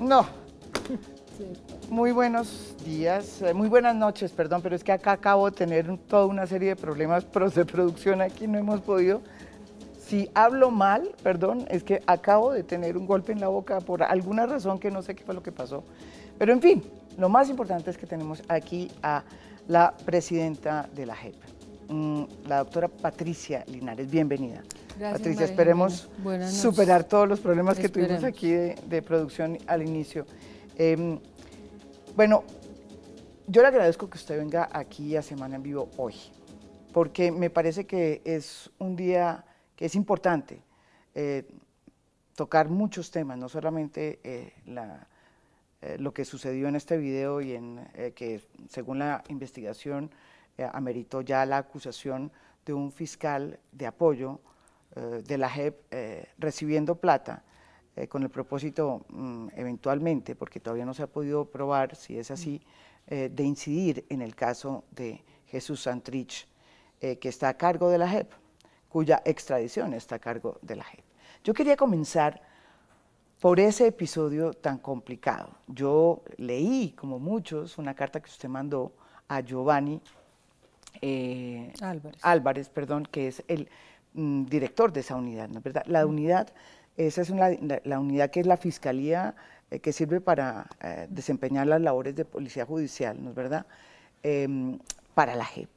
No. Muy buenos días, eh, muy buenas noches, perdón, pero es que acá acabo de tener toda una serie de problemas de producción aquí, no hemos podido. Si hablo mal, perdón, es que acabo de tener un golpe en la boca por alguna razón que no sé qué fue lo que pasó. Pero en fin, lo más importante es que tenemos aquí a la presidenta de la JEP, mm, la doctora Patricia Linares. Bienvenida. Patricia, esperemos superar todos los problemas que tuvimos aquí de, producción al inicio. Em, bueno, yo le agradezco que usted venga aquí a Semana en Vivo hoy, porque me parece que es un día es importante eh, tocar muchos temas, no solamente eh, eh, lo que sucedió en este video y en que según la investigación ameritó ya la acusación de un fiscal de apoyo de la JEP recibiendo plata con el propósito mm, eventualmente, porque todavía no se ha podido probar si es así, de incidir en el caso de Jesús Santrich, que está a cargo de la JEP, cuya extradición está a cargo de la JEP. Yo quería comenzar por ese episodio tan complicado. Yo leí, como muchos, una carta que usted mandó a Giovanni Álvarez. Álvarez, perdón, que es el Mm, director de esa unidad, ¿no es verdad? La unidad, esa es la, unidad que es la fiscalía eh, que sirve para eh, desempeñar las labores de policía judicial, ¿no es verdad? Em, para la JEP.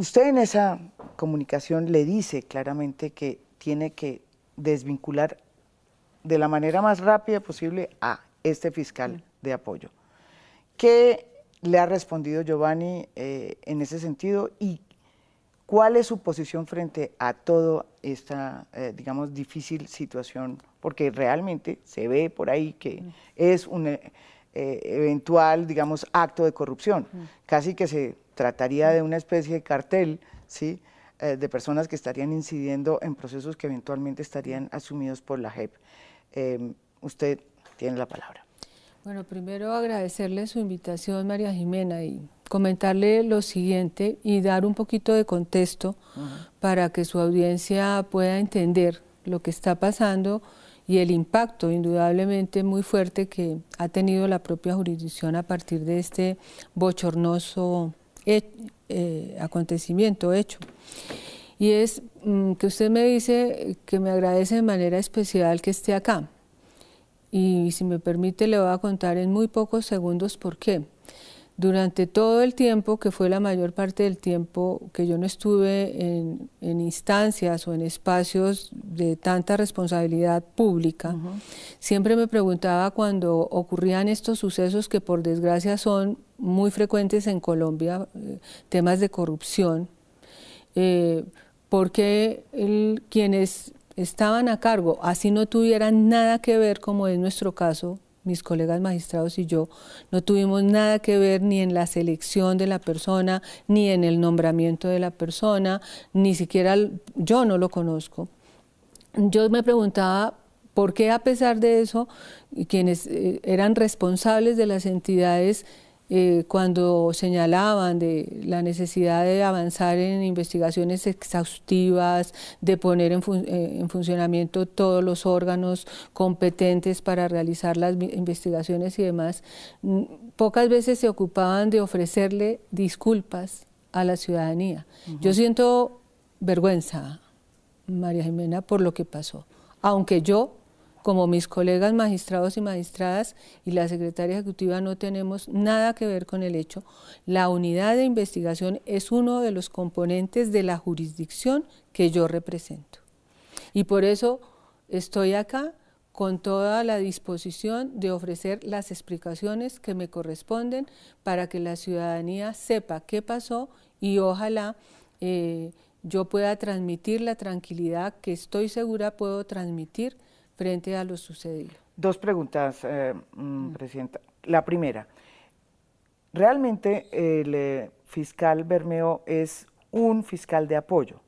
Usted en esa comunicación le dice claramente que tiene que desvincular de la manera más rápida posible a este fiscal de apoyo. ¿Qué le ha respondido Giovanni eh, en ese sentido y ¿Cuál es su posición frente a toda esta, eh, digamos, difícil situación? Porque realmente se ve por ahí que es un eh, eventual, digamos, acto de corrupción. Casi que se trataría de una especie de cartel, ¿sí? Eh, de personas que estarían incidiendo en procesos que eventualmente estarían asumidos por la JEP. Em, usted tiene la palabra. Bueno, primero agradecerle su invitación, María Jimena, y comentarle lo siguiente y dar un poquito de contexto para que su audiencia pueda entender lo que está pasando y el impacto indudablemente muy fuerte que ha tenido la propia jurisdicción a partir de este bochornoso eh, acontecimiento hecho. Y es mm, que usted me dice que me agradece de manera especial que esté acá. Y si me permite, le voy a contar en muy pocos segundos por qué. Durante todo el tiempo, que fue la mayor parte del tiempo que yo no estuve en, instancias o en espacios de tanta responsabilidad pública, siempre me preguntaba cuando ocurrían estos sucesos que por desgracia son muy frecuentes en Colombia, eh, temas de corrupción, eh, por qué quienes estaban a cargo, así no tuvieran nada que ver, como es nuestro caso, mis colegas magistrados y yo, no tuvimos nada que ver ni en la selección de la persona, ni en el nombramiento de la persona, ni siquiera yo no lo conozco. Yo me preguntaba por qué a pesar de eso, quienes eh, eran responsables de las entidades eh, cuando señalaban de la necesidad de avanzar en investigaciones exhaustivas, de poner en, eh, funcionamiento todos los órganos competentes para realizar las investigaciones y demás, mm, pocas veces se ocupaban de ofrecerle disculpas a la ciudadanía. Yo siento vergüenza, María Jimena, por lo que pasó, aunque yo como mis colegas magistrados y magistradas y la secretaria ejecutiva no tenemos nada que ver con el hecho. La unidad de investigación es uno de los componentes de la jurisdicción que yo represento. Y por eso estoy acá con toda la disposición de ofrecer las explicaciones que me corresponden para que la ciudadanía sepa qué pasó y ojalá eh, yo pueda transmitir la tranquilidad que estoy segura puedo transmitir frente a lo sucedido. Dos preguntas, eh, mm, mm. Presidenta. La primera, ¿realmente el eh, fiscal Bermeo es un fiscal de apoyo?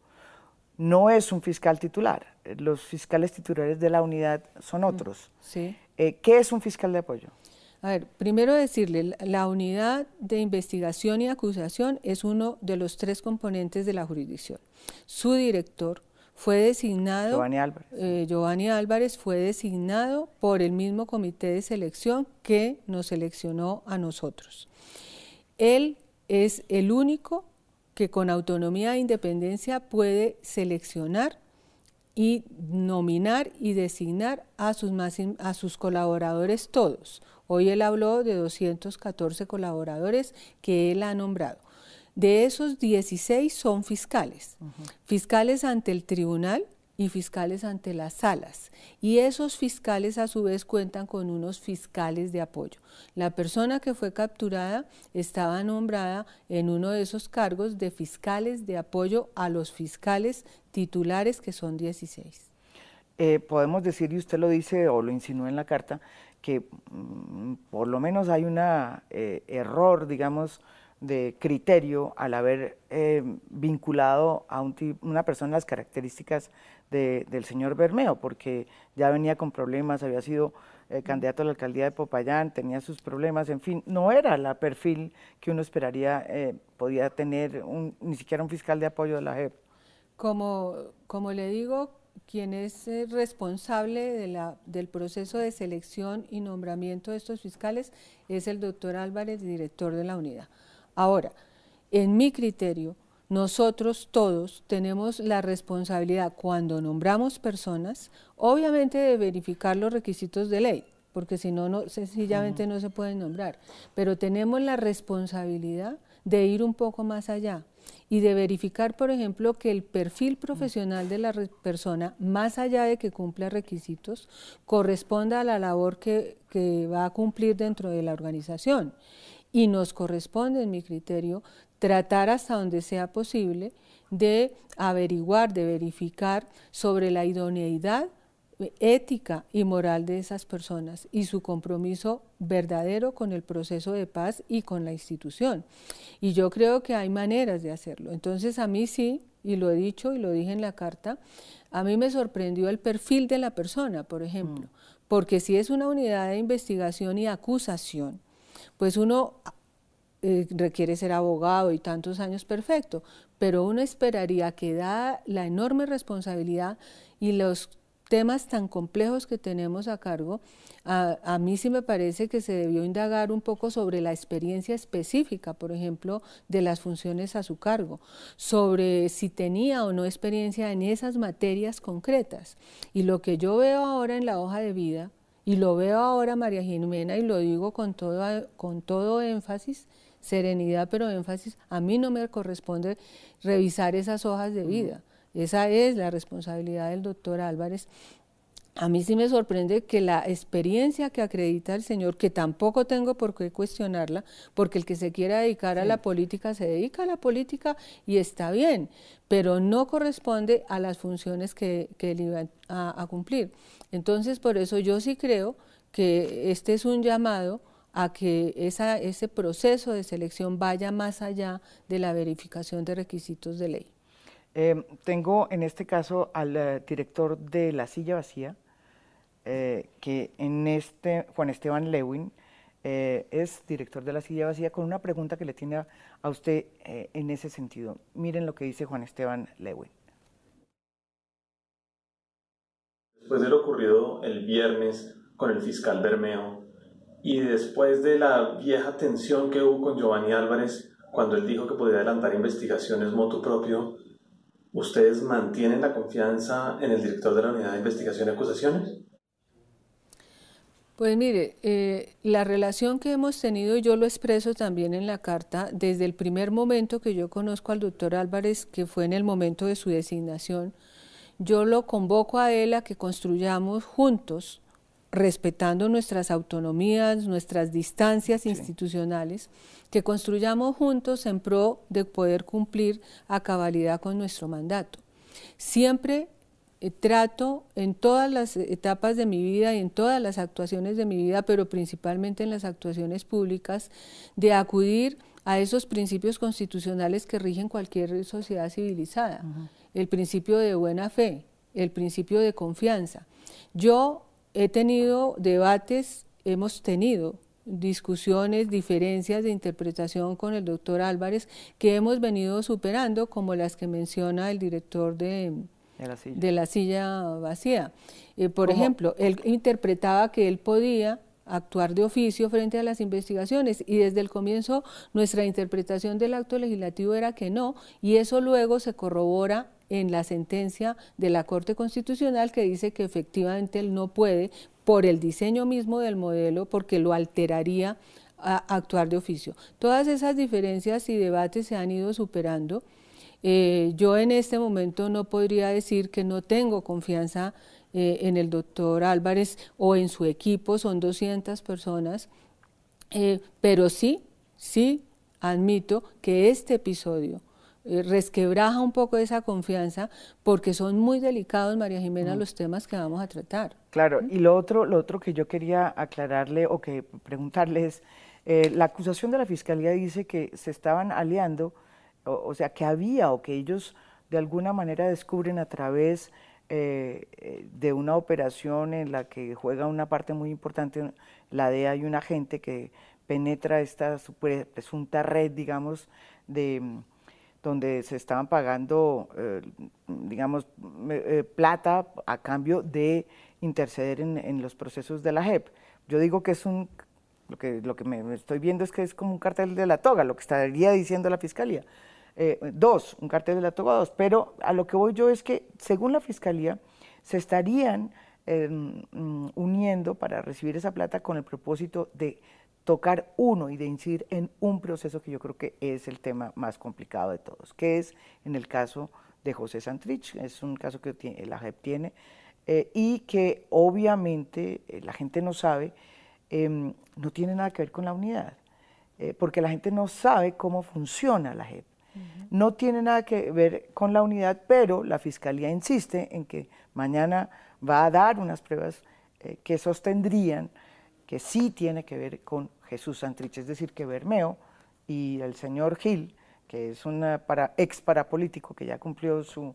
no es un fiscal titular. Los fiscales titulares de la unidad son otros. Sí. Eh, ¿Qué es un fiscal de apoyo? A ver, primero decirle, la unidad de investigación y acusación es uno de los tres componentes de la jurisdicción. Su director fue designado, Giovanni Álvarez. Eh, Giovanni Álvarez fue designado por el mismo comité de selección que nos seleccionó a nosotros. Él es el único que con autonomía e independencia puede seleccionar y nominar y designar a sus, a sus colaboradores todos. Hoy él habló de 214 colaboradores que él ha nombrado. De esos 16 son fiscales, fiscales ante el tribunal y fiscales ante las salas. Y esos fiscales a su vez cuentan con unos fiscales de apoyo. La persona que fue capturada estaba nombrada en uno de esos cargos de fiscales de apoyo a los fiscales titulares que son 16. Eh, podemos decir, y usted lo dice o lo insinúa en la carta, que mm, por lo menos hay un eh, error, digamos, de criterio al haber eh, vinculado a una persona las características del señor Bermeo, porque ya venía con problemas, había sido eh, candidato a la alcaldía de Popayán, tenía sus problemas, en fin, no era la perfil que uno esperaría eh, podía tener un, ni siquiera un fiscal de apoyo de la JEP. Como, como le digo, quien es eh, responsable de la, del proceso de selección y nombramiento de estos fiscales es el doctor Álvarez, director de la unidad. Ahora, en mi criterio, nosotros todos tenemos la responsabilidad cuando nombramos personas, obviamente de verificar los requisitos de ley, porque si no, no sencillamente no se pueden nombrar, pero tenemos la responsabilidad de ir un poco más allá y de verificar, por ejemplo, que el perfil profesional de la persona, más allá de que cumpla requisitos, corresponda a la labor que, que va a cumplir dentro de la organización. Y nos corresponde, en mi criterio, tratar hasta donde sea posible de averiguar, de verificar sobre la idoneidad ética y moral de esas personas y su compromiso verdadero con el proceso de paz y con la institución. Y yo creo que hay maneras de hacerlo. Entonces a mí sí, y lo he dicho y lo dije en la carta, a mí me sorprendió el perfil de la persona, por ejemplo, mm. porque si es una unidad de investigación y acusación, pues uno eh, requiere ser abogado y tantos años perfecto, pero uno esperaría que da la enorme responsabilidad y los temas tan complejos que tenemos a cargo, a, mí sí me parece que se debió indagar un poco sobre la experiencia específica, por ejemplo, de las funciones a su cargo, sobre si tenía o no experiencia en esas materias concretas. Y lo que yo veo ahora en la hoja de vida, y lo veo ahora, María Jimena, y lo digo con todo, con todo énfasis, serenidad, pero énfasis, a mí no me corresponde revisar esas hojas de vida. Esa es la responsabilidad del doctor Álvarez. A mí sí me sorprende que la experiencia que acredita el señor, que tampoco tengo por qué cuestionarla, porque el que se quiera dedicar a la política se dedica a la política y está bien, pero no corresponde a las funciones que, él iba a cumplir. Entonces, por eso yo sí creo que este es un llamado a que esa, ese proceso de selección vaya más allá de la verificación de requisitos de ley. Eh, tengo en este caso al eh, director de La Silla Vacía, eh, que en este, Juan Esteban Lewin, es director de La Silla Vacía, con una pregunta que le tiene a, usted en ese sentido. Miren lo que dice Juan Esteban Lewin. Después de lo ocurrido el viernes con el fiscal Bermeo, y después de la vieja tensión que hubo con Giovanni Álvarez cuando él dijo que podía adelantar investigaciones moto propio, ¿ustedes mantienen la confianza en el director de la Unidad de Investigación y Acusaciones? Pues mire, eh, la relación que hemos tenido, yo lo expreso también en la carta, desde el primer momento que yo conozco al doctor Álvarez, que fue en el momento de su designación, yo lo convoco a él a que construyamos juntos respetando nuestras autonomías, nuestras distancias institucionales, que construyamos juntos en pro de poder cumplir a cabalidad con nuestro mandato. Siempre eh, trato en todas las etapas de mi vida y en todas las actuaciones de mi vida, pero principalmente en las actuaciones públicas, de acudir a esos principios constitucionales que rigen cualquier sociedad civilizada. el principio de buena fe, el principio de confianza. Yo he tenido debates, hemos tenido discusiones, diferencias de interpretación con el doctor Álvarez que hemos venido superando, como las que menciona el director de, de, la, silla. vacía. Eh, por ejemplo, él interpretaba que él podía actuar de oficio frente a las investigaciones y desde el comienzo nuestra interpretación del acto legislativo era que no y eso luego se corrobora en la sentencia de la Corte Constitucional que dice que efectivamente él no puede por el diseño mismo del modelo porque lo alteraría a actuar de oficio. Todas esas diferencias y debates se han ido superando. Eh, yo en este momento no podría decir que no tengo confianza eh, en el doctor Álvarez o en su equipo, son 200 personas, eh, pero sí, sí admito que este episodio resquebraja un poco esa confianza porque son muy delicados, María Jimena, mm. los temas que vamos a tratar. Claro, y lo otro, lo otro que yo quería aclararle o que preguntarle es, la acusación de la Fiscalía dice que se estaban aliando, o sea, que había o que ellos de alguna manera descubren a través eh, de una operación en la que juega una parte muy importante la DEA y un agente que penetra esta presunta red, digamos, de donde se estaban pagando, eh, digamos, eh, plata a cambio de interceder en, los procesos de la JEP. Yo digo que es un, lo que, lo que me, estoy viendo es que es como un cartel de la toga, lo que estaría diciendo la Fiscalía. Eh, dos, un cartel de la toga dos, pero a lo que voy yo es que según la Fiscalía se estarían em, uniendo para recibir esa plata con el propósito de tocar uno y de incidir en un proceso que yo creo que es el tema más complicado de todos, que es en el caso de José Santrich, es un caso que tiene, la JEP tiene, eh, y que obviamente eh, la gente no sabe, em, no tiene nada que ver con la unidad, porque la gente no sabe cómo funciona la JEP. No tiene nada que ver con la unidad, pero la Fiscalía insiste en que mañana va a dar unas pruebas eh, que sostendrían que sí tiene que ver con Jesús Santrich, es decir, que Bermeo y el señor Gil, que es un para, ex parapolítico que ya cumplió su,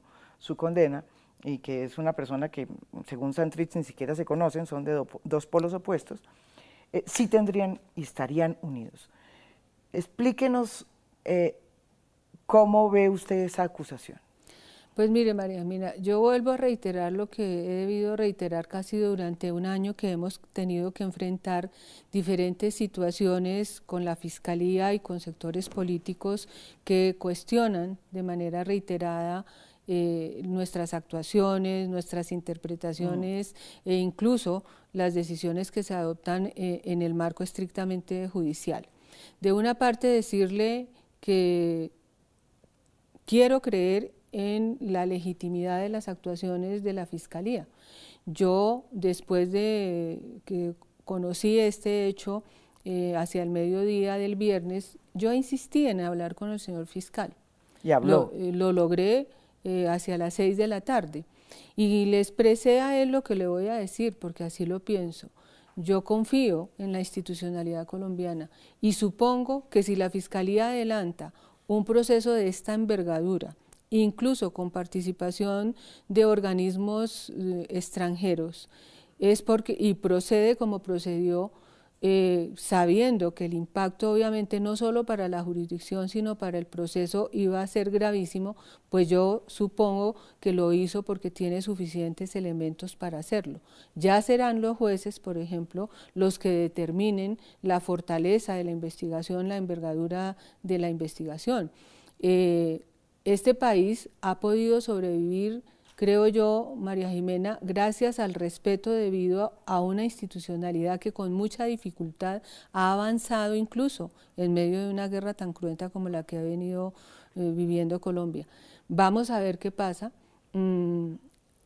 condena y que es una persona que, según Santrich, ni siquiera se conocen, son de dos polos opuestos, eh, sí tendrían y estarían unidos. Explíquenos eh, ¿Cómo ve usted esa acusación? Pues mire, María Mina, yo vuelvo a reiterar lo que he debido reiterar casi durante un año que hemos tenido que enfrentar diferentes situaciones con la Fiscalía y con sectores políticos que cuestionan de manera reiterada eh, nuestras actuaciones, nuestras interpretaciones e incluso las decisiones que se adoptan eh, en el marco estrictamente judicial. De una parte decirle que Quiero creer en la legitimidad de las actuaciones de la Fiscalía. Yo, después de que conocí este hecho eh, hacia el mediodía del viernes, yo insistí en hablar con el señor fiscal. ¿Y habló? Lo, eh, logré eh, hacia las seis de la tarde y le expresé a él lo que le voy a decir, porque así lo pienso. Yo confío en la institucionalidad colombiana y supongo que si la Fiscalía adelanta un proceso de esta envergadura, incluso con participación de organismos eh, extranjeros, es porque, y procede como procedió, eh, sabiendo que el impacto obviamente no solo para la jurisdicción, sino para el proceso iba a ser gravísimo, pues yo supongo que lo hizo porque tiene suficientes elementos para hacerlo. Ya serán los jueces, por ejemplo, los que determinen la fortaleza de la investigación, la envergadura de la investigación. Eh, este país ha podido sobrevivir creo yo, María Jimena, gracias al respeto debido a una institucionalidad que con mucha dificultad ha avanzado incluso en medio de una guerra tan cruenta como la que ha venido eh, viviendo Colombia. Vamos a ver qué pasa. Mm,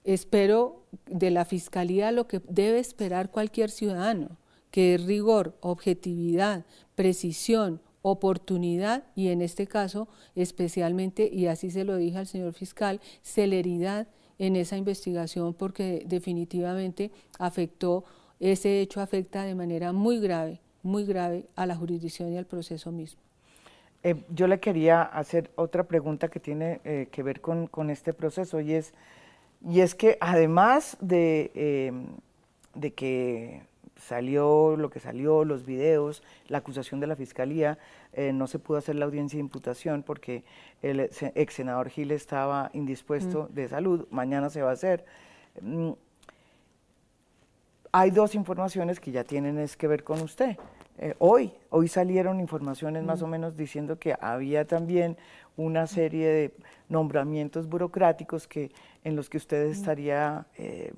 espero de la Fiscalía lo que debe esperar cualquier ciudadano, que es rigor, objetividad, precisión, oportunidad y en este caso especialmente, y así se lo dije al señor fiscal, celeridad en esa investigación porque definitivamente afectó, ese hecho afecta de manera muy grave, muy grave a la jurisdicción y al proceso mismo. Eh, yo le quería hacer otra pregunta que tiene eh, que ver con, este proceso y es, y es que además de, em, de que salió lo que salió, los videos, la acusación de la fiscalía, eh, no se pudo hacer la audiencia de imputación porque el ex senador Gil estaba indispuesto mm. de salud, mañana se va a hacer. Mm, hay dos informaciones que ya tienen es que ver con usted. Eh, hoy, hoy salieron informaciones más o menos diciendo que había también una serie de nombramientos burocráticos que, en los que usted estaría eh,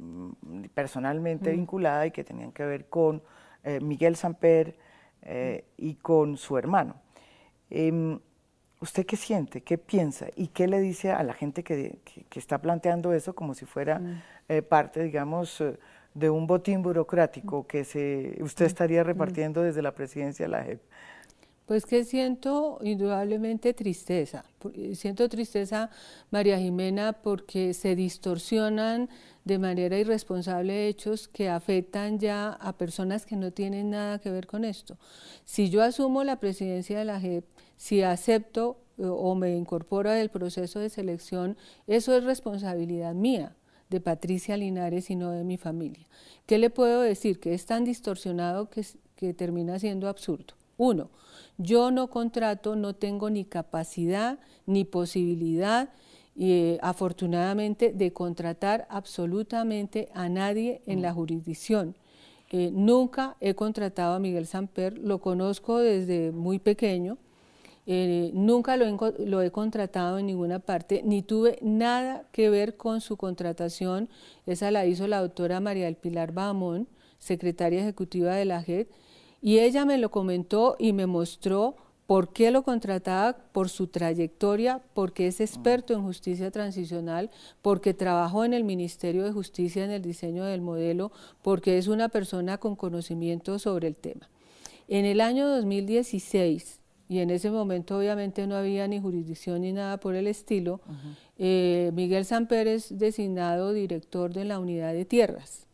personalmente mm. vinculada y que tenían que ver con eh, Miguel Samper y con su hermano. Em, ¿Usted qué siente, qué piensa y qué le dice a la gente que, que está planteando eso como si fuera parte, digamos, de un botín burocrático que se, usted estaría repartiendo desde la presidencia de la JEP? Pues que siento indudablemente tristeza. Siento tristeza, María Jimena, porque se distorsionan de manera irresponsable hechos que afectan ya a personas que no tienen nada que ver con esto. Si yo asumo la presidencia de la JEP, si acepto eh, o me incorporo al proceso de selección, eso es responsabilidad mía de Patricia Linares y no de mi familia. ¿Qué le puedo decir? Que es tan distorsionado que, que termina siendo absurdo. Uno, yo no contrato, no tengo ni capacidad ni posibilidad, eh, afortunadamente, de contratar absolutamente a nadie en la jurisdicción. Eh, nunca he contratado a Miguel Samper, lo conozco desde muy pequeño, eh, nunca lo he, contratado en ninguna parte, ni tuve nada que ver con su contratación. Esa la hizo la doctora María del Pilar Bahamón, secretaria ejecutiva de la JED, y ella me lo comentó y me mostró por qué lo contrataba, por su trayectoria, porque es experto en justicia transicional, porque trabajó en el Ministerio de Justicia en el diseño del modelo, porque es una persona con conocimiento sobre el tema. En el año 2016, y en ese momento obviamente no había ni jurisdicción ni nada por el estilo, eh, Miguel Samper es designado director de la unidad de tierras.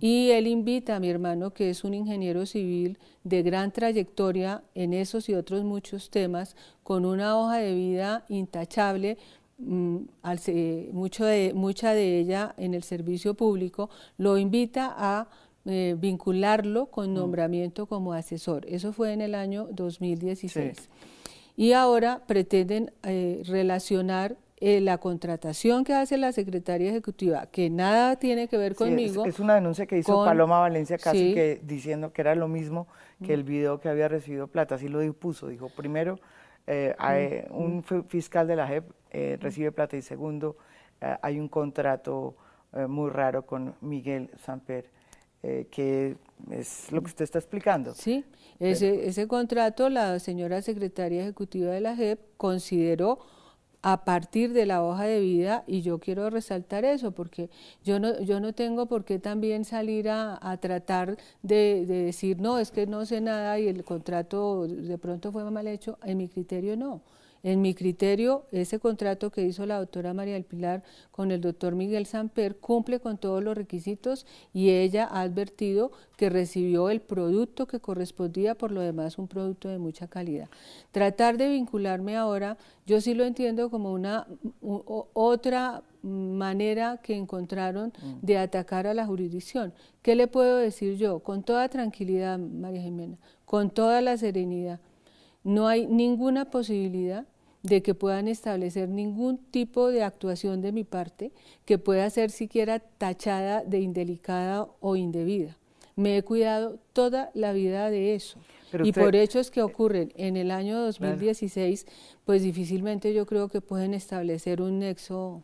Y él invita a mi hermano, que es un ingeniero civil de gran trayectoria en esos y otros muchos temas, con una hoja de vida intachable, mm, mucho de, mucha de ella en el servicio público, lo invita a eh, vincularlo con mm. nombramiento como asesor. Eso fue en el año 2016. Y ahora pretenden eh, relacionar eh, la contratación que hace la Secretaría Ejecutiva, que nada tiene que ver conmigo. es, una denuncia que hizo Paloma Valencia casi que diciendo que era lo mismo que el video que había recibido plata, así lo dispuso, dijo primero hay, mm, un mm. fiscal de la JEP recibe plata y segundo hay un contrato muy raro con Miguel Samper eh, que es lo que usted está explicando. Sí, ese, ese contrato la señora secretaria ejecutiva de la JEP consideró a partir de la hoja de vida y yo quiero resaltar eso porque yo no, yo no tengo por qué también salir a, tratar de, de, decir no, es que no sé nada y el contrato de pronto fue mal hecho, en mi criterio no. En mi criterio, ese contrato que hizo la doctora María del Pilar con el doctor Miguel Samper cumple con todos los requisitos y ella ha advertido que recibió el producto que correspondía, por lo demás un producto de mucha calidad. Tratar de vincularme ahora, yo sí lo entiendo como una otra manera que encontraron mm. de atacar a la jurisdicción. ¿Qué le puedo decir yo? Con toda tranquilidad, María Jimena, con toda la serenidad. No hay ninguna posibilidad de que puedan establecer ningún tipo de actuación de mi parte que pueda ser siquiera tachada de indelicada o indebida. Me he cuidado toda la vida de eso. y por hechos que ocurren en el año 2016, pues difícilmente yo creo que pueden establecer un nexo.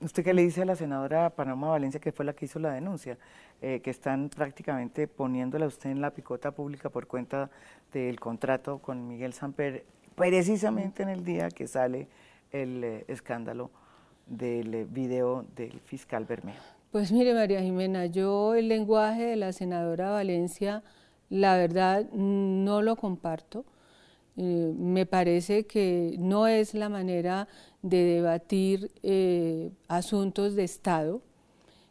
¿Usted qué le dice a la senadora Panamá Valencia, que fue la que hizo la denuncia, eh, que están prácticamente poniéndola usted en la picota pública por cuenta del contrato con Miguel Samper precisamente en el día que sale el eh, escándalo del eh, video del fiscal Bermejo. Pues mire, María Jimena, yo el lenguaje de la senadora Valencia, la verdad, no lo comparto. Eh, me parece que no es la manera de debatir asuntos de Estado,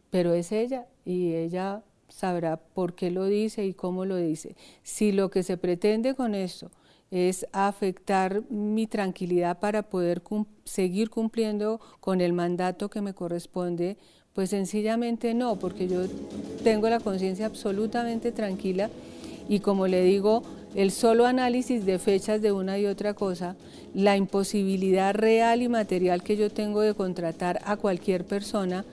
pero es ella y ella sabrá por qué lo dice y cómo lo dice. Si lo que se pretende con esto es afectar mi tranquilidad para poder seguir cumpliendo con el mandato que me corresponde, pues sencillamente no, porque yo tengo la conciencia absolutamente tranquila y como le digo, el solo análisis de fechas de una y otra cosa, la imposibilidad real y material que yo tengo de contratar a cualquier persona,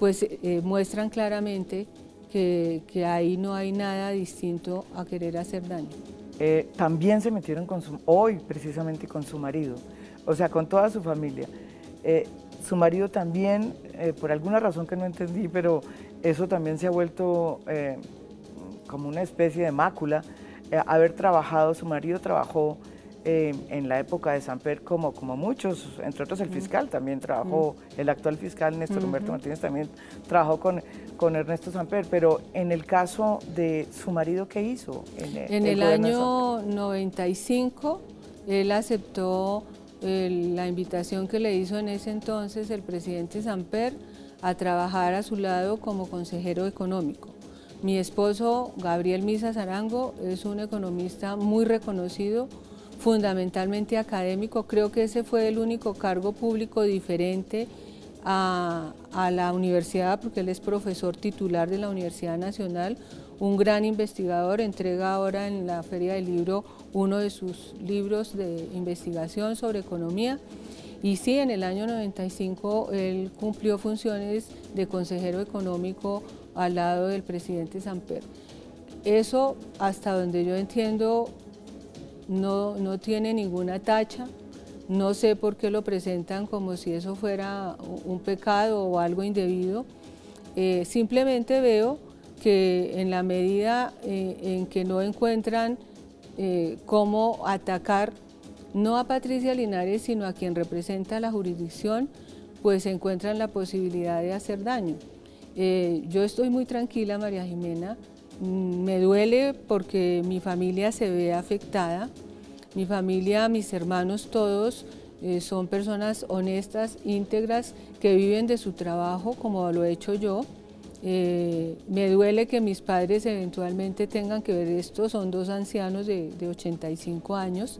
pues eh, muestran claramente que, ahí no hay nada distinto a querer hacer daño. Eh, también se metieron con su, hoy precisamente con su marido, o sea, con toda su familia. Eh, su marido también, por alguna razón que no entendí, pero eso también se ha vuelto como una especie de mácula, haber trabajado, su marido trabajó eh, en la época de Samper, como, como muchos, entre otros el fiscal también trabajó, el actual fiscal Néstor Humberto Martínez también trabajó con, con Ernesto Samper, pero en el caso de su marido, ¿qué hizo? En, el, año 95, él aceptó la invitación que le hizo en ese entonces el presidente Samper a trabajar a su lado como consejero económico. Mi esposo, Gabriel Misa Zarango, es un economista muy reconocido, fundamentalmente académico. Creo que ese fue el único cargo público diferente a, la universidad, porque él es profesor titular de la Universidad Nacional, un gran investigador, entrega ahora en la Feria del Libro uno de sus libros de investigación sobre economía. Y sí, en el año 95 él cumplió funciones de consejero económico al lado del presidente Samper. Eso, hasta donde yo entiendo, no, tiene ninguna tacha, no sé por qué lo presentan como si eso fuera un pecado o algo indebido. Eh, simplemente veo que en la medida eh, en que no encuentran eh, cómo atacar no a Patricia Linares, sino a quien representa la jurisdicción, pues encuentran la posibilidad de hacer daño. yo estoy muy tranquila, María Jimena, me duele porque mi familia se ve afectada. Mi familia, mis hermanos, todos eh, son personas honestas, íntegras, que viven de su trabajo como lo he hecho yo. Eh, me duele que mis padres eventualmente tengan que ver esto, son dos ancianos de, de 85 años,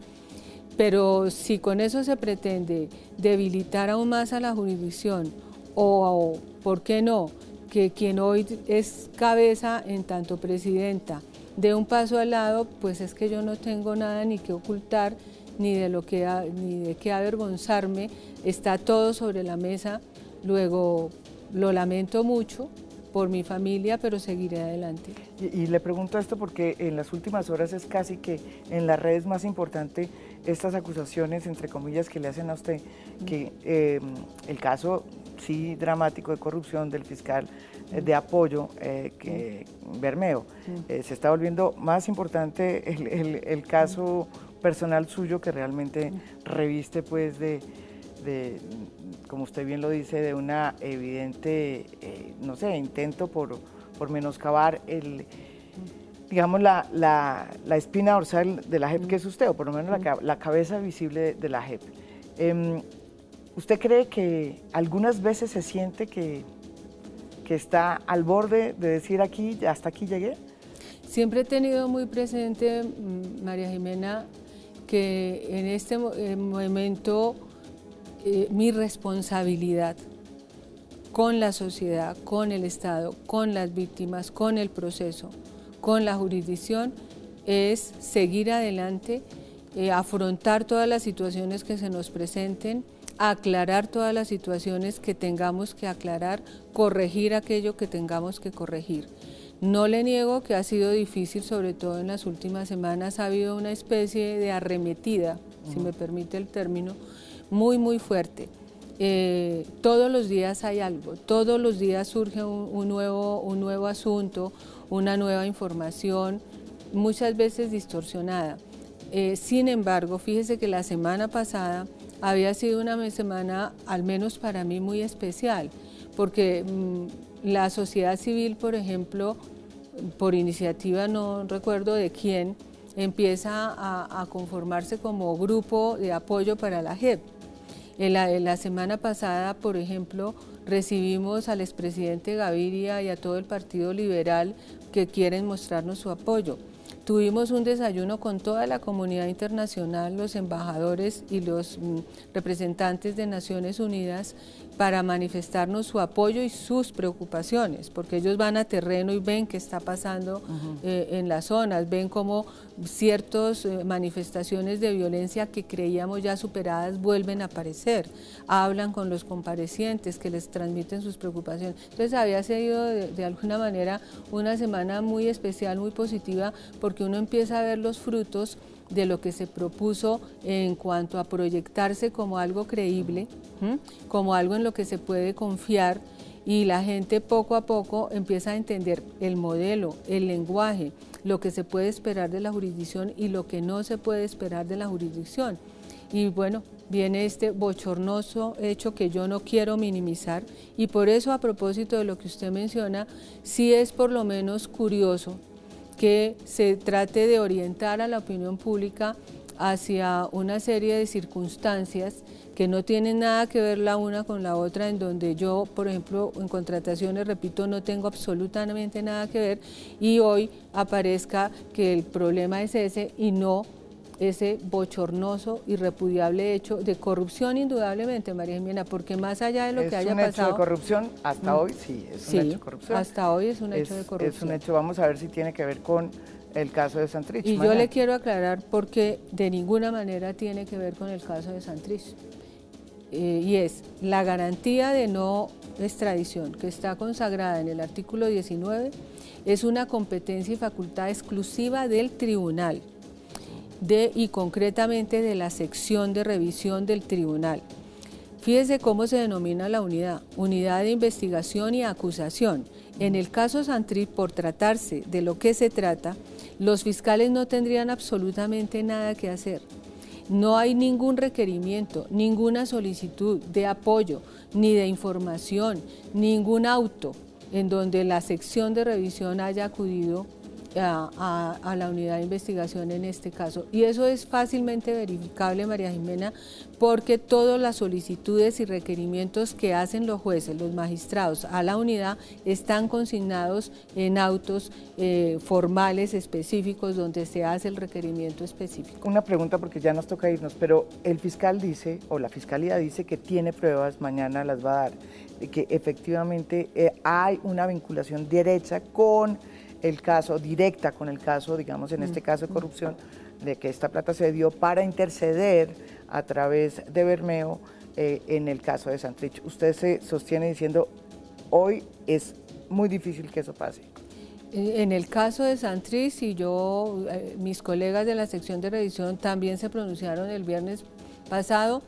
pero si con eso se pretende debilitar aún más a la jurisdicción o ¿por qué no?, que quien hoy es cabeza en tanto presidenta. De un paso al lado, pues es que yo no tengo nada ni que ocultar, ni de, lo que, ni de qué avergonzarme, está todo sobre la mesa, luego lo lamento mucho por mi familia, pero seguiré adelante. Y, le pregunto esto porque en las últimas horas es casi que en las redes más importante estas acusaciones, entre comillas, que le hacen a usted, que eh, el caso sí dramático de corrupción del fiscal eh, de apoyo eh, que Bermeo. Eh, se está volviendo más importante el, caso personal suyo que realmente reviste pues de, como usted bien lo dice, de una evidente, no sé, intento por, por menoscabar el digamos, la, la, espina dorsal de la JEP, que es usted, o por lo menos la, la cabeza visible de, la JEP. Em, ¿Usted cree que algunas veces se siente que, que está al borde de decir aquí, hasta aquí llegué? Siempre he tenido muy presente, mm, María Jimena, que en este eh, momento eh, mi responsabilidad con la sociedad, con el Estado, con las víctimas, con el proceso, con la jurisdicción, es seguir adelante, eh, afrontar todas las situaciones que se nos presenten, aclarar todas las situaciones que tengamos que aclarar, corregir aquello que tengamos que corregir. No le niego que ha sido difícil, sobre todo en las últimas semanas, ha habido una especie de arremetida, si me permite el término, muy, muy fuerte. Eh, todos los días hay algo, todos los días surge un, nuevo, un nuevo asunto, una nueva información, muchas veces distorsionada. Eh, sin embargo, fíjese que la semana pasada había sido una semana, al menos para mí, muy especial, porque mm, la sociedad civil, por ejemplo, por iniciativa, no recuerdo de quién, empieza a, conformarse como grupo de apoyo para la JEP. En la, semana pasada, por ejemplo, recibimos al expresidente Gaviria y a todo el Partido Liberal que quieren mostrarnos su apoyo. Tuvimos un desayuno con toda la comunidad internacional, los embajadores y los mm, representantes de Naciones Unidas para manifestarnos su apoyo y sus preocupaciones, porque ellos van a terreno y ven qué está pasando eh, en las zonas, ven cómo ciertas eh, manifestaciones de violencia que creíamos ya superadas vuelven a aparecer, hablan con los comparecientes que les transmiten sus preocupaciones. Entonces había sido de, de alguna manera una semana muy especial, muy positiva, porque uno empieza a ver los frutos de lo que se propuso en cuanto a proyectarse como algo creíble, como algo en lo que se puede confiar y la gente poco a poco empieza a entender el modelo, el lenguaje, lo que se puede esperar de la jurisdicción y lo que no se puede esperar de la jurisdicción. Y bueno, viene este bochornoso hecho que yo no quiero minimizar y por eso a propósito de lo que usted menciona, sí es por lo menos curioso que se trate de orientar a la opinión pública hacia una serie de circunstancias que no tienen nada que ver la una con la otra, en donde yo, por ejemplo, en contrataciones, repito, no tengo absolutamente nada que ver, y hoy aparezca que el problema es ese y no ese bochornoso y repudiable hecho de corrupción indudablemente, María Jimena, porque más allá de lo que haya pasado... Es un hecho de corrupción, hasta mm. hoy sí, es un hecho de corrupción. hasta hoy es un hecho de corrupción. Es un hecho, vamos a ver si tiene que ver con el caso de Santrich. Y yo le quiero aclarar porque de ninguna manera tiene que ver con el caso de Santrich. Eh, y es la garantía de no extradición que está consagrada en el artículo 19 es una competencia y facultad exclusiva del tribunal de y concretamente de la sección de revisión del tribunal. Fíjese cómo se denomina la unidad, unidad de investigación y acusación. En el caso Santrich, por tratarse de lo que se trata, los fiscales no tendrían absolutamente nada que hacer. No hay ningún requerimiento, ninguna solicitud de apoyo, ni de información, ningún auto en donde la sección de revisión haya acudido a, la unidad de investigación en este caso. Y eso es fácilmente verificable, María Jimena, porque todas las solicitudes y requerimientos que hacen los jueces, los magistrados a la unidad están consignados en autos eh, formales específicos donde se hace el requerimiento específico. Una pregunta porque ya nos toca irnos, pero el fiscal dice, o la fiscalía dice que tiene pruebas, mañana las va a dar, de que efectivamente eh, hay una vinculación derecha con el caso, directa con el caso, digamos en este caso de corrupción, de que esta plata se dio para interceder a través de Bermeo eh, en el caso de Santrich. Usted se sostiene diciendo, hoy es muy difícil que eso pase. Eh, en el caso de Santrich y yo, eh, mis colegas de la sección de revisión también se pronunciaron el viernes pasado,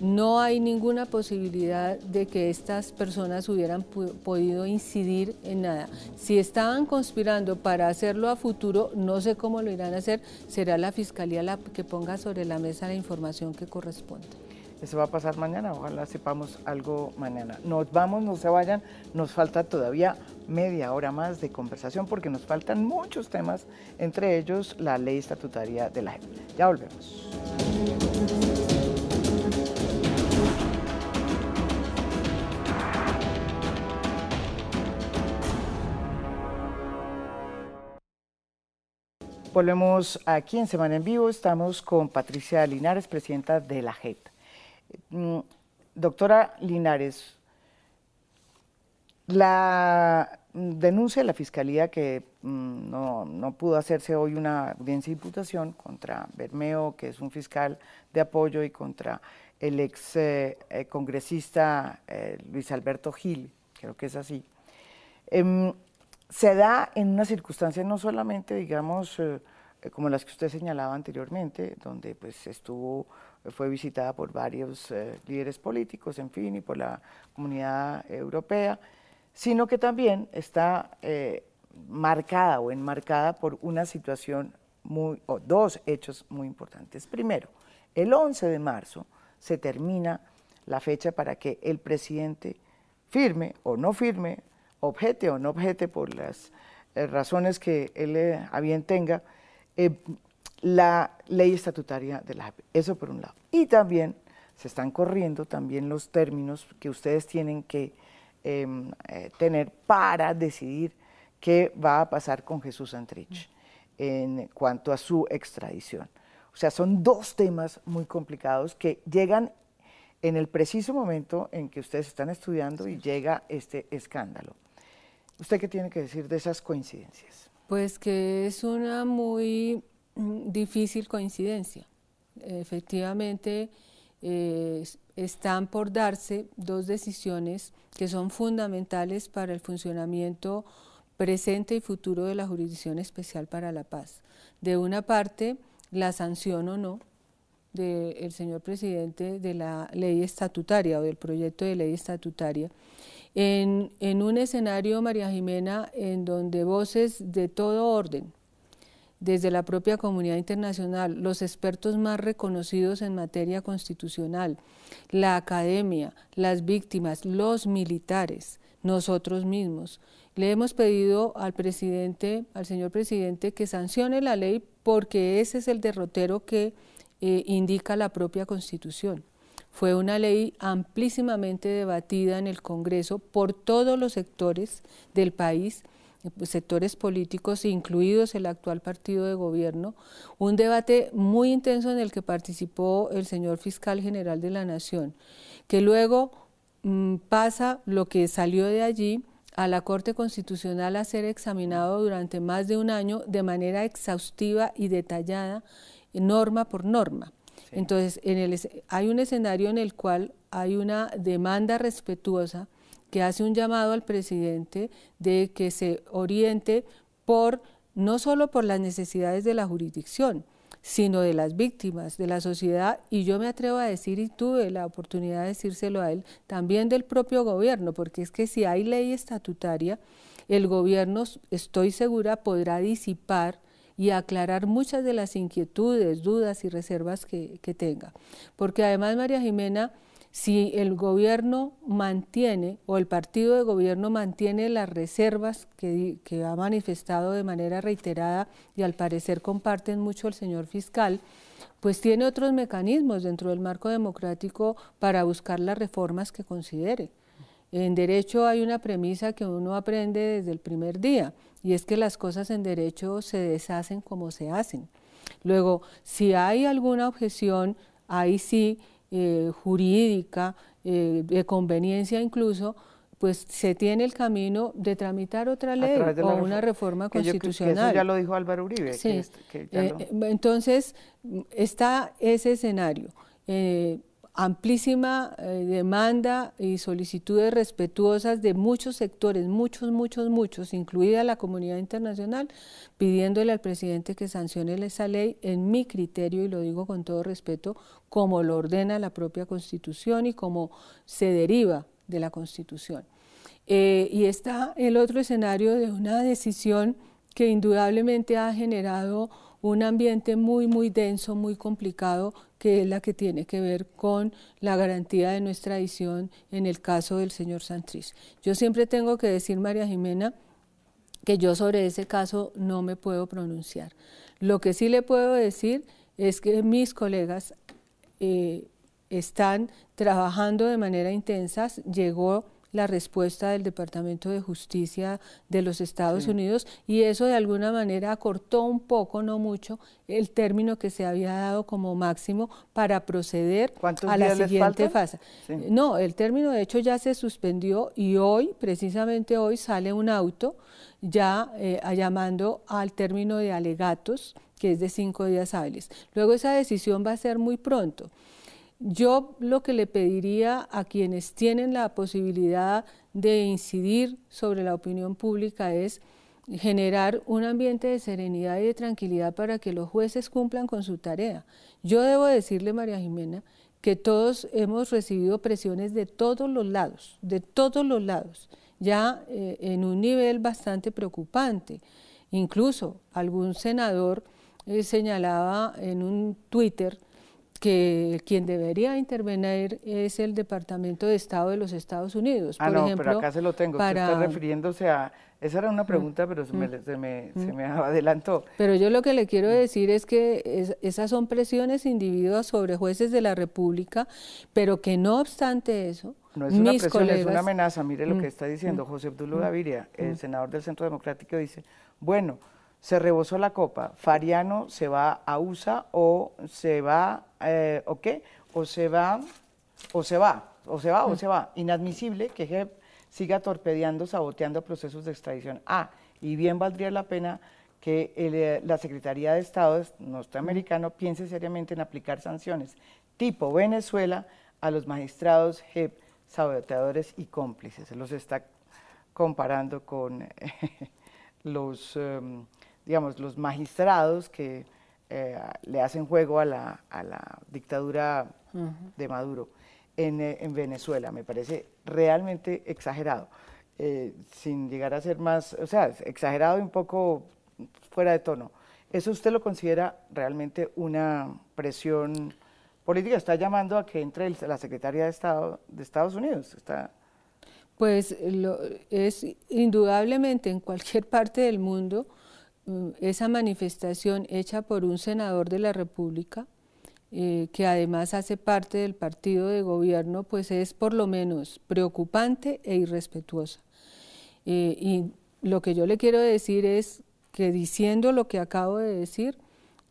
no hay ninguna posibilidad de que estas personas hubieran podido incidir en nada. Si estaban conspirando para hacerlo a futuro, no sé cómo lo irán a hacer, será la Fiscalía la que ponga sobre la mesa la información que corresponde. Eso va a pasar mañana, ojalá sepamos algo mañana. Nos vamos, no se vayan, nos falta todavía media hora más de conversación porque nos faltan muchos temas, entre ellos la ley estatutaria de la JEP. Ya volvemos. Volvemos aquí en Semana en Vivo. Estamos con Patricia Linares, presidenta de la JEP. Mm, doctora Linares, la denuncia de la Fiscalía que mm, no, pudo hacerse hoy una audiencia de imputación contra Bermeo, que es un fiscal de apoyo, y contra el ex eh, eh, congresista eh, Luis Alberto Gil, creo que es así. Se da en una circunstancia no solamente, digamos, eh, eh, como las que usted señalaba anteriormente, donde pues estuvo, fue visitada por varios eh, líderes políticos, en fin, y por la comunidad europea, sino que también está marcada o enmarcada por una situación muy, o dos hechos muy importantes. Primero, el 11 de marzo se termina la fecha para que el presidente firme o no firme objete o no objete por las eh, razones que él eh, a bien tenga, eh, la ley estatutaria de la Eso por un lado. Y también se están corriendo también los términos que ustedes tienen que em, tener para decidir qué va a pasar con Jesús Santrich. en cuanto a su extradición. O sea, son dos temas muy complicados que llegan en el preciso momento en que ustedes están estudiando y llega este escándalo. ¿Usted qué tiene que decir de esas coincidencias? Pues que es una muy mm, difícil coincidencia. Efectivamente, eh, están por darse dos decisiones que son fundamentales para el funcionamiento presente y futuro de la Jurisdicción Especial para la Paz. De una parte, la sanción o no del señor presidente de la ley estatutaria o del proyecto de ley estatutaria, en, un escenario, María Jimena, en donde voces de todo orden, desde la propia comunidad internacional, los expertos más reconocidos en materia constitucional, la academia, las víctimas, los militares, nosotros mismos. Le hemos pedido al presidente, al señor presidente, que sancione la ley porque ese es el derrotero que eh, indica la propia Constitución. Fue una ley amplísimamente debatida en el Congreso por todos los sectores del país, pues, sectores políticos, incluidos el actual partido de gobierno, un debate muy intenso en el que participó el señor fiscal general de la Nación, que luego mm, pasa lo que salió de allí a la Corte Constitucional a ser examinado durante más de un año de manera exhaustiva y detallada norma por norma. Entonces, en el, hay un escenario en el cual hay una demanda respetuosa que hace un llamado al presidente de que se oriente por no solo por las necesidades de la jurisdicción, sino de las víctimas, de la sociedad, y yo me atrevo a decir, y tuve la oportunidad de decírselo a él, también del propio gobierno, porque es que si hay ley estatutaria, el gobierno, estoy segura, podrá disipar y aclarar muchas de las inquietudes, dudas y reservas que, tenga. Porque además, María Jimena, si el gobierno mantiene o el partido de gobierno mantiene las reservas que, que, ha manifestado de manera reiterada y al parecer comparten mucho el señor fiscal, pues tiene otros mecanismos dentro del marco democrático para buscar las reformas que considere. En derecho hay una premisa que uno aprende desde el primer día y es que las cosas en derecho se deshacen como se hacen. Luego, si hay alguna objeción, ahí sí, eh, jurídica, eh, de conveniencia incluso, pues se tiene el camino de tramitar otra ley o una reforma constitucional. eso ya lo dijo Álvaro Uribe. Sí. Eh, entonces, está ese escenario amplísima eh, demanda y solicitudes respetuosas de muchos sectores, muchos, muchos, muchos, incluida la comunidad internacional, pidiéndole al presidente que sancione esa ley en mi criterio, y lo digo con todo respeto, como lo ordena la propia Constitución y como se deriva de la Constitución. Eh, y está el otro escenario de una decisión que indudablemente ha generado un ambiente muy, muy denso, muy complicado, que es la que tiene que ver con la garantía de nuestra edición en el caso del señor Santrich. Yo siempre tengo que decir, María Jimena, que yo sobre ese caso no me puedo pronunciar. Lo que sí le puedo decir es que mis colegas eh, están trabajando de manera intensa. Llegó la respuesta del Departamento de Justicia de los Estados Unidos y eso de alguna manera acortó un poco, no mucho, el término que se había dado como máximo para proceder a la siguiente fase. No, el término de hecho ya se suspendió y hoy, precisamente hoy, sale un auto ya eh, llamando al término de alegatos, que es de cinco días hábiles. Luego esa decisión va a ser muy pronto. Yo lo que le pediría a quienes tienen la posibilidad de incidir sobre la opinión pública es generar un ambiente de serenidad y de tranquilidad para que los jueces cumplan con su tarea. Yo debo decirle, María Jimena, que todos hemos recibido presiones de todos los lados, de todos los lados, ya eh, en un nivel bastante preocupante. Incluso algún senador eh, señalaba en un Twitter que quien debería intervenir es el Departamento de Estado de los Estados Unidos. Ah, no, pero acá se lo tengo. Para... Usted está refiriéndose a... Esa era una mm. pregunta, pero se me, mm. se me, se me mm. adelantó. Pero yo lo que le quiero decir es que esas son presiones individuas sobre jueces de la República, pero que no obstante eso, no es una presión, es una amenaza. Mire lo que está diciendo José Abdullah Gaviria, el senador del Centro Democrático, dice, bueno, se rebosó la copa, Fariano se va a USA o se va, eh, ¿o qué? O se va, o se va, o se va, o se va. Inadmisible que JEP siga torpedeando, saboteando procesos de extradición. Ah, y bien valdría la pena que eh, la Secretaría de Estado norteamericano piense seriamente en aplicar sanciones tipo Venezuela a los magistrados JEP, saboteadores y cómplices. Los está comparando con los, em, digamos, los magistrados que eh, le hacen juego a la, a la dictadura de Maduro en, eh, en, Venezuela. Me parece realmente exagerado, eh, sin llegar a ser más, o sea, exagerado y un poco fuera de tono. ¿Eso usted lo considera realmente una presión política? ¿Está llamando a que entre la Secretaría de Estado de Estados Unidos? ¿Está pues lo, es indudablemente en cualquier parte del mundo esa manifestación hecha por un senador de la República, eh, que además hace parte del partido de gobierno, pues es por lo menos preocupante e irrespetuosa. Eh, y lo que yo le quiero decir es que diciendo lo que acabo de decir,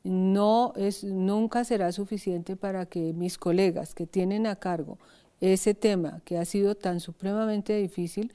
no es, nunca será suficiente para que mis colegas que tienen a cargo ese tema que ha sido tan supremamente difícil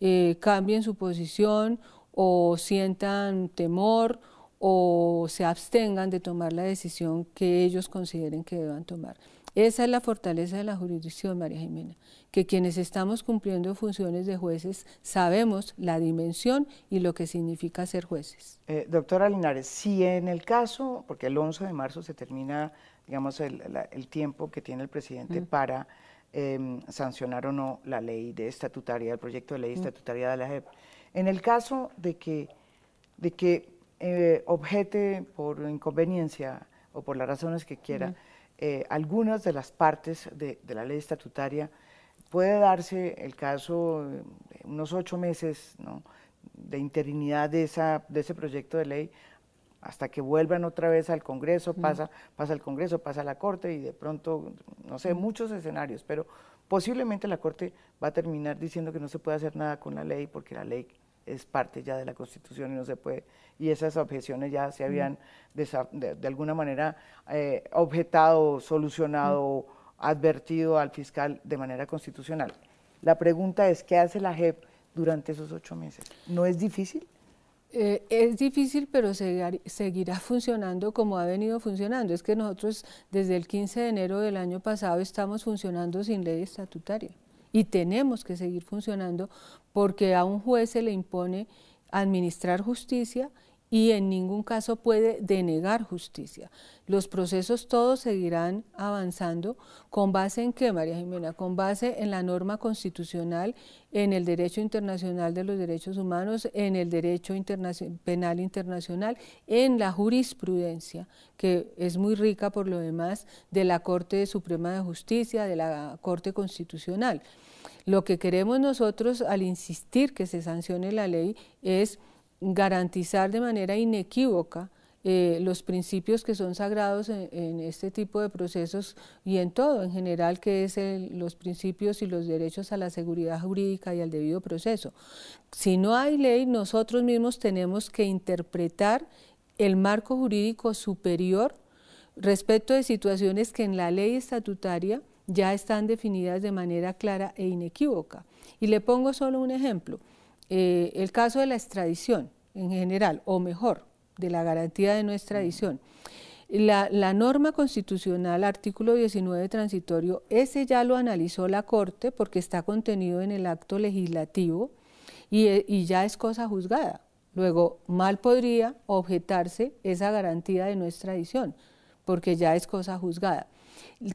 eh, cambien su posición o sientan temor o se abstengan de tomar la decisión que ellos consideren que deban tomar. Esa es la fortaleza de la jurisdicción, María Jimena, que quienes estamos cumpliendo funciones de jueces sabemos la dimensión y lo que significa ser jueces. Eh, doctora Linares, si en el caso, porque el 11 de marzo se termina, digamos, el, tiempo que tiene el presidente para Em, sancionar o no la ley de estatutaria, el proyecto de ley estatutaria de la JEP. En el caso de que, de que eh, objete por inconveniencia o por las razones que quiera, eh, algunas de las partes de, la ley estatutaria, puede darse el caso de unos ocho meses de interinidad de, esa, de ese proyecto de ley hasta que vuelvan otra vez al Congreso, pasa, pasa al Congreso, pasa a la Corte y de pronto, no sé, muchos escenarios, pero posiblemente la Corte va a terminar diciendo que no se puede hacer nada con la ley porque la ley es parte ya de la Constitución y no se puede, y esas objeciones ya se habían de, alguna manera eh, objetado, solucionado, advertido al fiscal de manera constitucional. La pregunta es, ¿qué hace la JEP durante esos ocho meses? ¿No es difícil? Eh, es difícil, pero seguirá funcionando como ha venido funcionando. Es que nosotros desde el 15 de enero del año pasado estamos funcionando sin ley estatutaria y tenemos que seguir funcionando porque a un juez se le impone administrar justicia y en ningún caso puede denegar justicia. Los procesos todos seguirán avanzando con base en qué, María Jimena, con base en la norma constitucional, en el derecho internacional de los derechos humanos, en el derecho penal internacional, en la jurisprudencia, que es muy rica por lo demás, de la Corte Suprema de Justicia, de la Corte Constitucional. Lo que queremos nosotros al insistir que se sancione la ley es garantizar de manera inequívoca eh, los principios que son sagrados en, este tipo de procesos y en todo en general, que es los principios y los derechos a la seguridad jurídica y al debido proceso. Si no hay ley, nosotros mismos tenemos que interpretar el marco jurídico superior respecto de situaciones que en la ley estatutaria ya están definidas de manera clara e inequívoca. Y le pongo solo un ejemplo. Eh, el caso de la extradición en general, o mejor, de la garantía de no extradición. La, la, norma constitucional, artículo 19 transitorio, ese ya lo analizó la Corte porque está contenido en el acto legislativo y, y, ya es cosa juzgada. Luego, mal podría objetarse esa garantía de no extradición porque ya es cosa juzgada.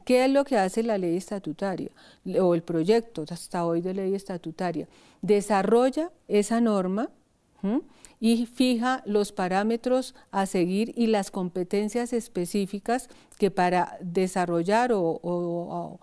¿Qué es lo que hace la ley estatutaria o el proyecto hasta hoy de ley estatutaria? Desarrolla esa norma y fija los parámetros a seguir y las competencias específicas que para desarrollar o,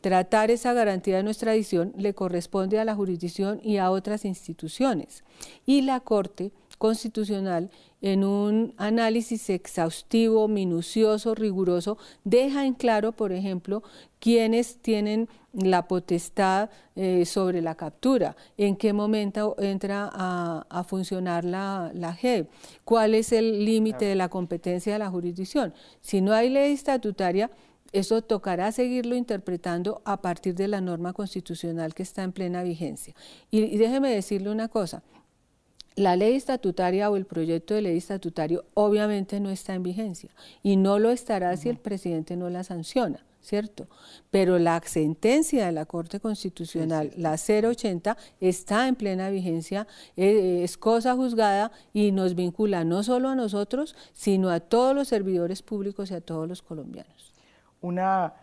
tratar esa garantía de nuestra adicción le corresponde a la jurisdicción y a otras instituciones. Y la Corte Constitucional, en un análisis exhaustivo, minucioso, riguroso, deja en claro, por ejemplo, quiénes tienen la potestad eh, sobre la captura, en qué momento entra a, funcionar la, la JEP, cuál es el límite de la competencia de la jurisdicción. Si no hay ley estatutaria, eso tocará seguirlo interpretando a partir de la norma constitucional que está en plena vigencia. Y, déjeme decirle una cosa, la ley estatutaria o el proyecto de ley estatutario obviamente no está en vigencia y no lo estará si el presidente no la sanciona. ¿cierto? Pero la sentencia de la Corte Constitucional, la 080, está en plena vigencia, eh, es cosa juzgada y nos vincula no solo a nosotros, sino a todos los servidores públicos y a todos los colombianos. Una,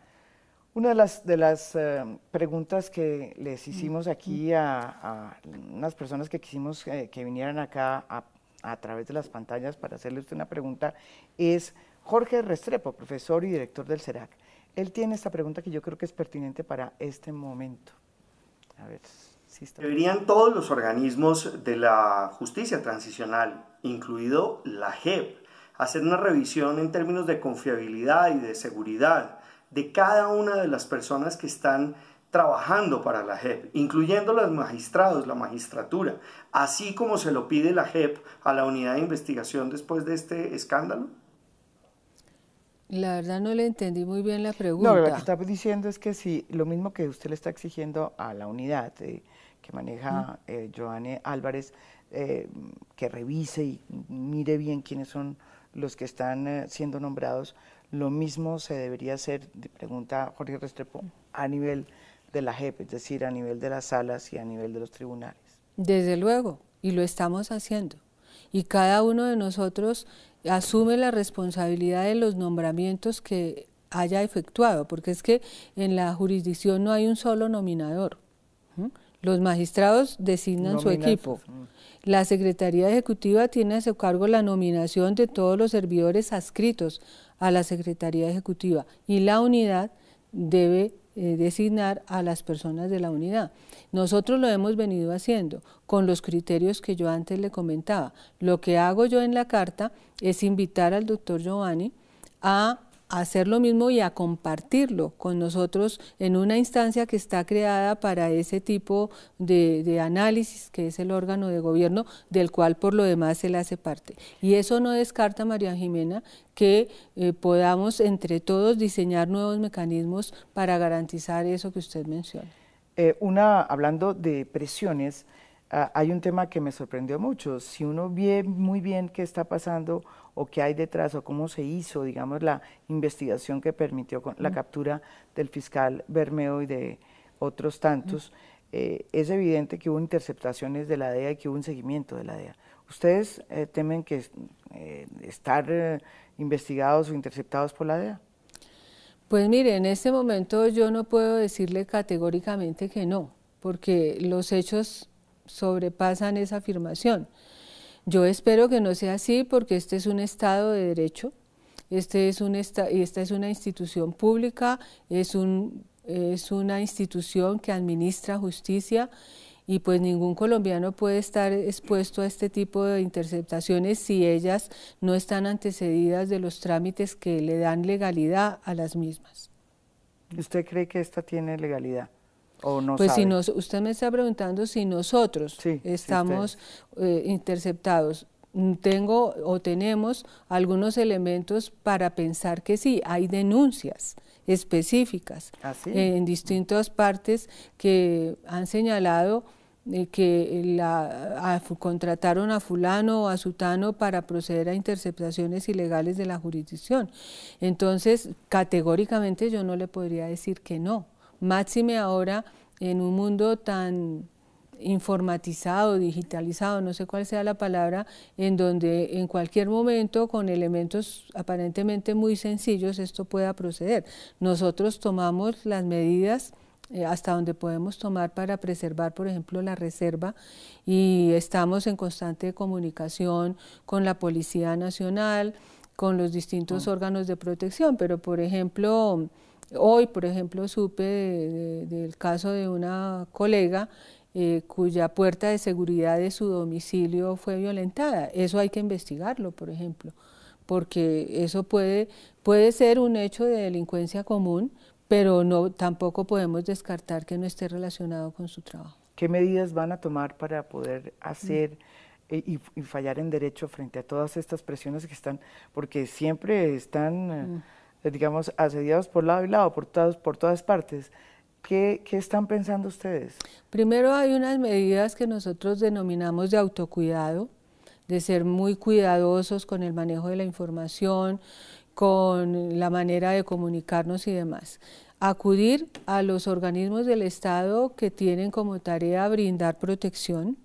una de las, de las eh, preguntas que les hicimos aquí a, unas personas que quisimos eh, que vinieran acá a, a, través de las pantallas para hacerles una pregunta es Jorge Restrepo, profesor y director del CERAC. Él tiene esta pregunta que yo creo que es pertinente para este momento. A ver si está Deberían todos los organismos de la justicia transicional, incluido la JEP, hacer una revisión en términos de confiabilidad y de seguridad de cada una de las personas que están trabajando para la JEP, incluyendo los magistrados, la magistratura, así como se lo pide la JEP a la unidad de investigación después de este escándalo? La verdad no le entendí muy bien la pregunta. No, lo que está diciendo es que si lo mismo que usted le está exigiendo a la unidad eh, que maneja eh, Joanne Álvarez, eh, que revise y mire bien quiénes son los que están eh, siendo nombrados, lo mismo se debería hacer, pregunta Jorge Restrepo, a nivel de la JEP, es decir, a nivel de las salas y a nivel de los tribunales. Desde luego, y lo estamos haciendo. Y cada uno de nosotros asume la responsabilidad de los nombramientos que haya efectuado, porque es que en la jurisdicción no hay un solo nominador. Los magistrados designan su equipo. La Secretaría Ejecutiva tiene a su cargo la nominación de todos los servidores adscritos a la Secretaría Ejecutiva y la unidad debe eh, designar a las personas de la unidad. Nosotros lo hemos venido haciendo con los criterios que yo antes le comentaba. Lo que hago yo en la carta es invitar al doctor Giovanni a hacer lo mismo y a compartirlo con nosotros en una instancia que está creada para ese tipo de, análisis, que es el órgano de gobierno, del cual por lo demás le hace parte. Y eso no descarta, María Jimena, que eh, podamos entre todos diseñar nuevos mecanismos para garantizar eso que usted menciona. Eh, una, hablando de presiones, ah, hay un tema que me sorprendió mucho. Si uno ve muy bien qué está pasando o qué hay detrás o cómo se hizo, digamos, la investigación que permitió la captura del fiscal Bermeo y de otros tantos, eh, es evidente que hubo interceptaciones de la DEA y que hubo un seguimiento de la DEA. ¿Ustedes eh, temen que eh, estar investigados o interceptados por la DEA? Pues mire, en este momento yo no puedo decirle categóricamente que no, porque los hechos sobrepasan esa afirmación. Yo espero que no sea así porque este es un Estado de Derecho, este es un esta, esta es una institución pública, es, un, es una institución que administra justicia y pues ningún colombiano puede estar expuesto a este tipo de interceptaciones si ellas no están antecedidas de los trámites que le dan legalidad a las mismas. ¿Usted cree que esta tiene legalidad? Pues si nos, usted me está preguntando si nosotros estamos eh, interceptados. Mm, tengo o tenemos algunos elementos para pensar que sí, hay denuncias específicas ¿Ah, en distintas partes que han señalado eh, que la, contrataron a fulano o a sutano para proceder a interceptaciones ilegales de la jurisdicción. Entonces, categóricamente yo no le podría decir que no máxime ahora en un mundo tan informatizado, digitalizado, no sé cuál sea la palabra, en donde en cualquier momento con elementos aparentemente muy sencillos esto pueda proceder. Nosotros tomamos las medidas eh, hasta donde podemos tomar para preservar, por ejemplo, la reserva y estamos en constante comunicación con la Policía Nacional, con los distintos ah. órganos de protección, pero por ejemplo, Hoy, por ejemplo, supe del caso de una colega eh, cuya puerta de seguridad de su domicilio fue violentada. Eso hay que investigarlo, por ejemplo, porque eso puede, puede ser un hecho de delincuencia común, pero no, tampoco podemos descartar que no esté relacionado con su trabajo. ¿Qué medidas van a tomar para poder hacer eh, y, fallar en derecho frente a todas estas presiones que están, porque siempre están, eh, mm. Digamos, asediados por lado y lado, por todas, por todas partes? ¿Qué, ¿Qué, están pensando ustedes? Primero hay unas medidas que nosotros denominamos de autocuidado, de ser muy cuidadosos con el manejo de la información, con la manera de comunicarnos y demás. Acudir a los organismos del Estado que tienen como tarea brindar protección,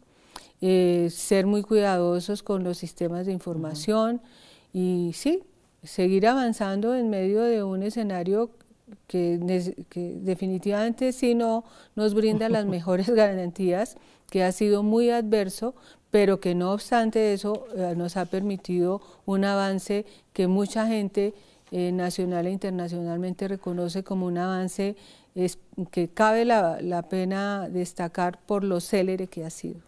eh, ser muy cuidadosos con los sistemas de información y sí, seguir avanzando en medio de un escenario que, definitivamente sí no nos brinda las mejores garantías, que ha sido muy adverso, pero que no obstante eso eh, nos ha permitido un avance que mucha gente eh, nacional e internacionalmente reconoce como un avance es, que cabe la, pena destacar por lo célere que ha sido.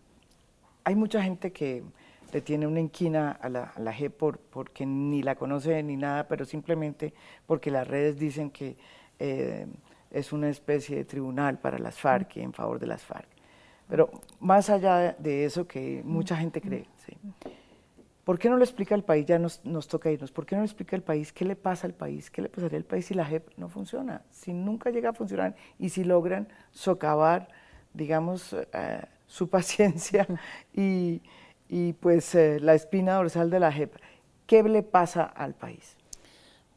Hay mucha gente que le tiene una inquina a la, a G por, porque ni la conoce ni nada, pero simplemente porque las redes dicen que eh, es una especie de tribunal para las FARC y en favor de las FARC. Pero más allá de eso que mucha gente cree, ¿sí? ¿Por qué no le explica al país? Ya nos, toca irnos. ¿Por qué no le explica al país qué le pasa al país? ¿Qué le pasaría al país si la JEP no funciona? Si nunca llega a funcionar y si logran socavar, digamos, eh, su paciencia y, pues eh, la espina dorsal de la JEP, ¿qué le pasa al país?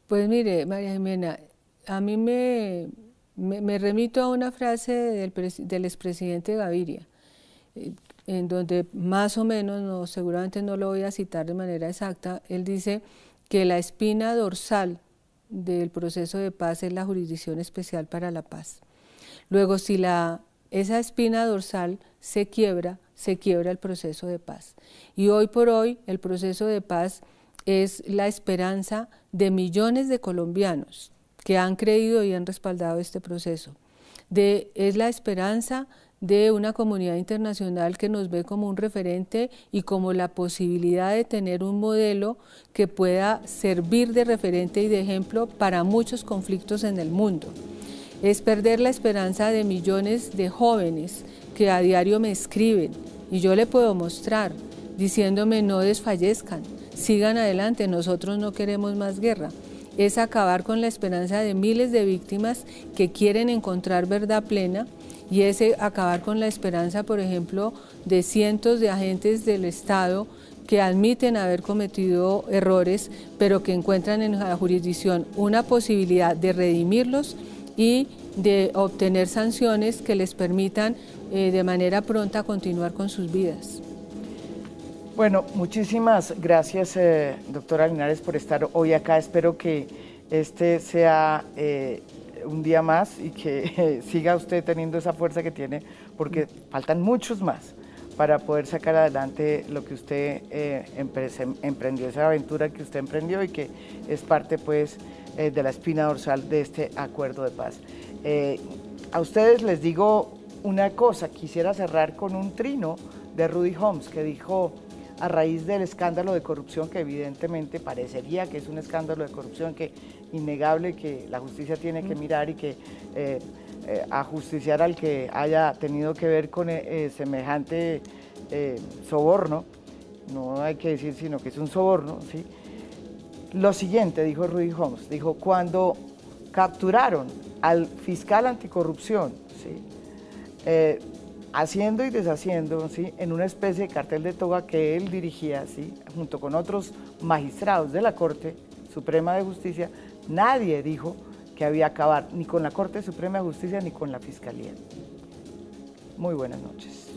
Pues mire, María Jimena, a mí me, me, remito a una frase del, del expresidente Gaviria eh, en donde más o menos, no, seguramente no lo voy a citar de manera exacta, él dice que la espina dorsal del proceso de paz es la jurisdicción especial para la paz. Luego, si la, esa espina dorsal se quiebra, se quiebra el proceso de paz. Y hoy por hoy el proceso de paz es la esperanza de millones de colombianos que han creído y han respaldado este proceso. Es la esperanza de una comunidad internacional que nos ve como un referente y como la posibilidad de tener un modelo que pueda servir de referente y de ejemplo para muchos conflictos en el mundo. Es perder la esperanza de millones de jóvenes que a diario me escriben y yo le puedo mostrar diciéndome no desfallezcan, sigan adelante, nosotros no queremos más guerra es acabar con la esperanza de miles de víctimas que quieren encontrar verdad plena y es acabar con la esperanza, por ejemplo, de cientos de agentes del Estado que admiten haber cometido errores, pero que encuentran en la jurisdicción una posibilidad de redimirlos y de obtener sanciones que les permitan eh, de manera pronta continuar con sus vidas. Bueno, muchísimas gracias, eh, doctora Linares, por estar hoy acá. Espero que este sea eh, un día más y que siga usted teniendo esa fuerza que tiene, porque faltan muchos más para poder sacar adelante lo que usted eh, emprendió, esa aventura que usted emprendió y que es parte pues eh, de la espina dorsal de este acuerdo de paz. Eh, a ustedes les digo una cosa, quisiera cerrar con un trino de Rudy Holmes que dijo a raíz del escándalo de corrupción que evidentemente parecería que es un escándalo de corrupción que innegable que la justicia tiene que mirar y que eh, eh, ajusticiar al que haya tenido que ver con eh, semejante soborno, no hay que decir sino que es un soborno, ¿sí? Lo siguiente, dijo Rudy Holmes, dijo, cuando capturaron al fiscal anticorrupción, ¿sí? haciendo y deshaciendo, ¿sí? en una especie de cartel de toga que él dirigía, ¿sí? junto con otros magistrados de la Corte Suprema de Justicia, Nadie dijo que había acabar ni con la Corte Suprema de Justicia ni con la Fiscalía. Muy buenas noches.